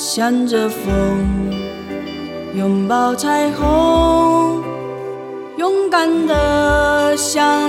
向着风，拥抱彩虹，勇敢的向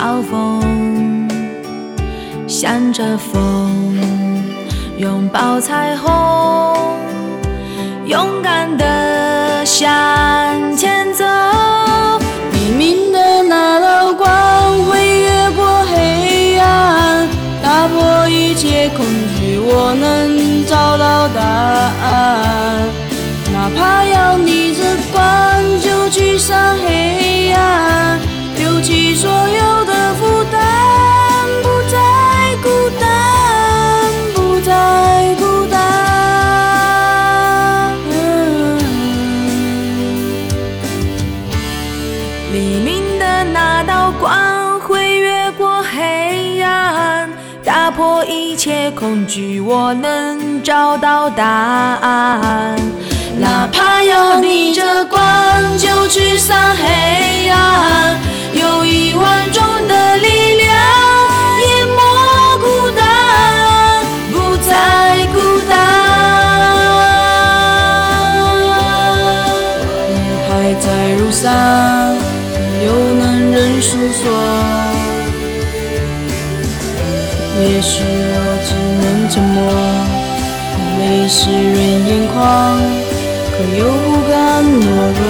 嘲讽，向着风，拥抱彩虹，勇敢的向前走。黎明的那道光会越过黑暗，打破一切恐惧，我能找到答案。哪怕要逆着光，就去上黑破一切恐惧，我能找到答案。哪怕要逆着光，就驱散黑暗，有一万种的力量，淹没孤单，不再孤单。还在路上，有能人诉说。也许我只能沉默，眼泪湿润眼眶，可又不敢懦弱。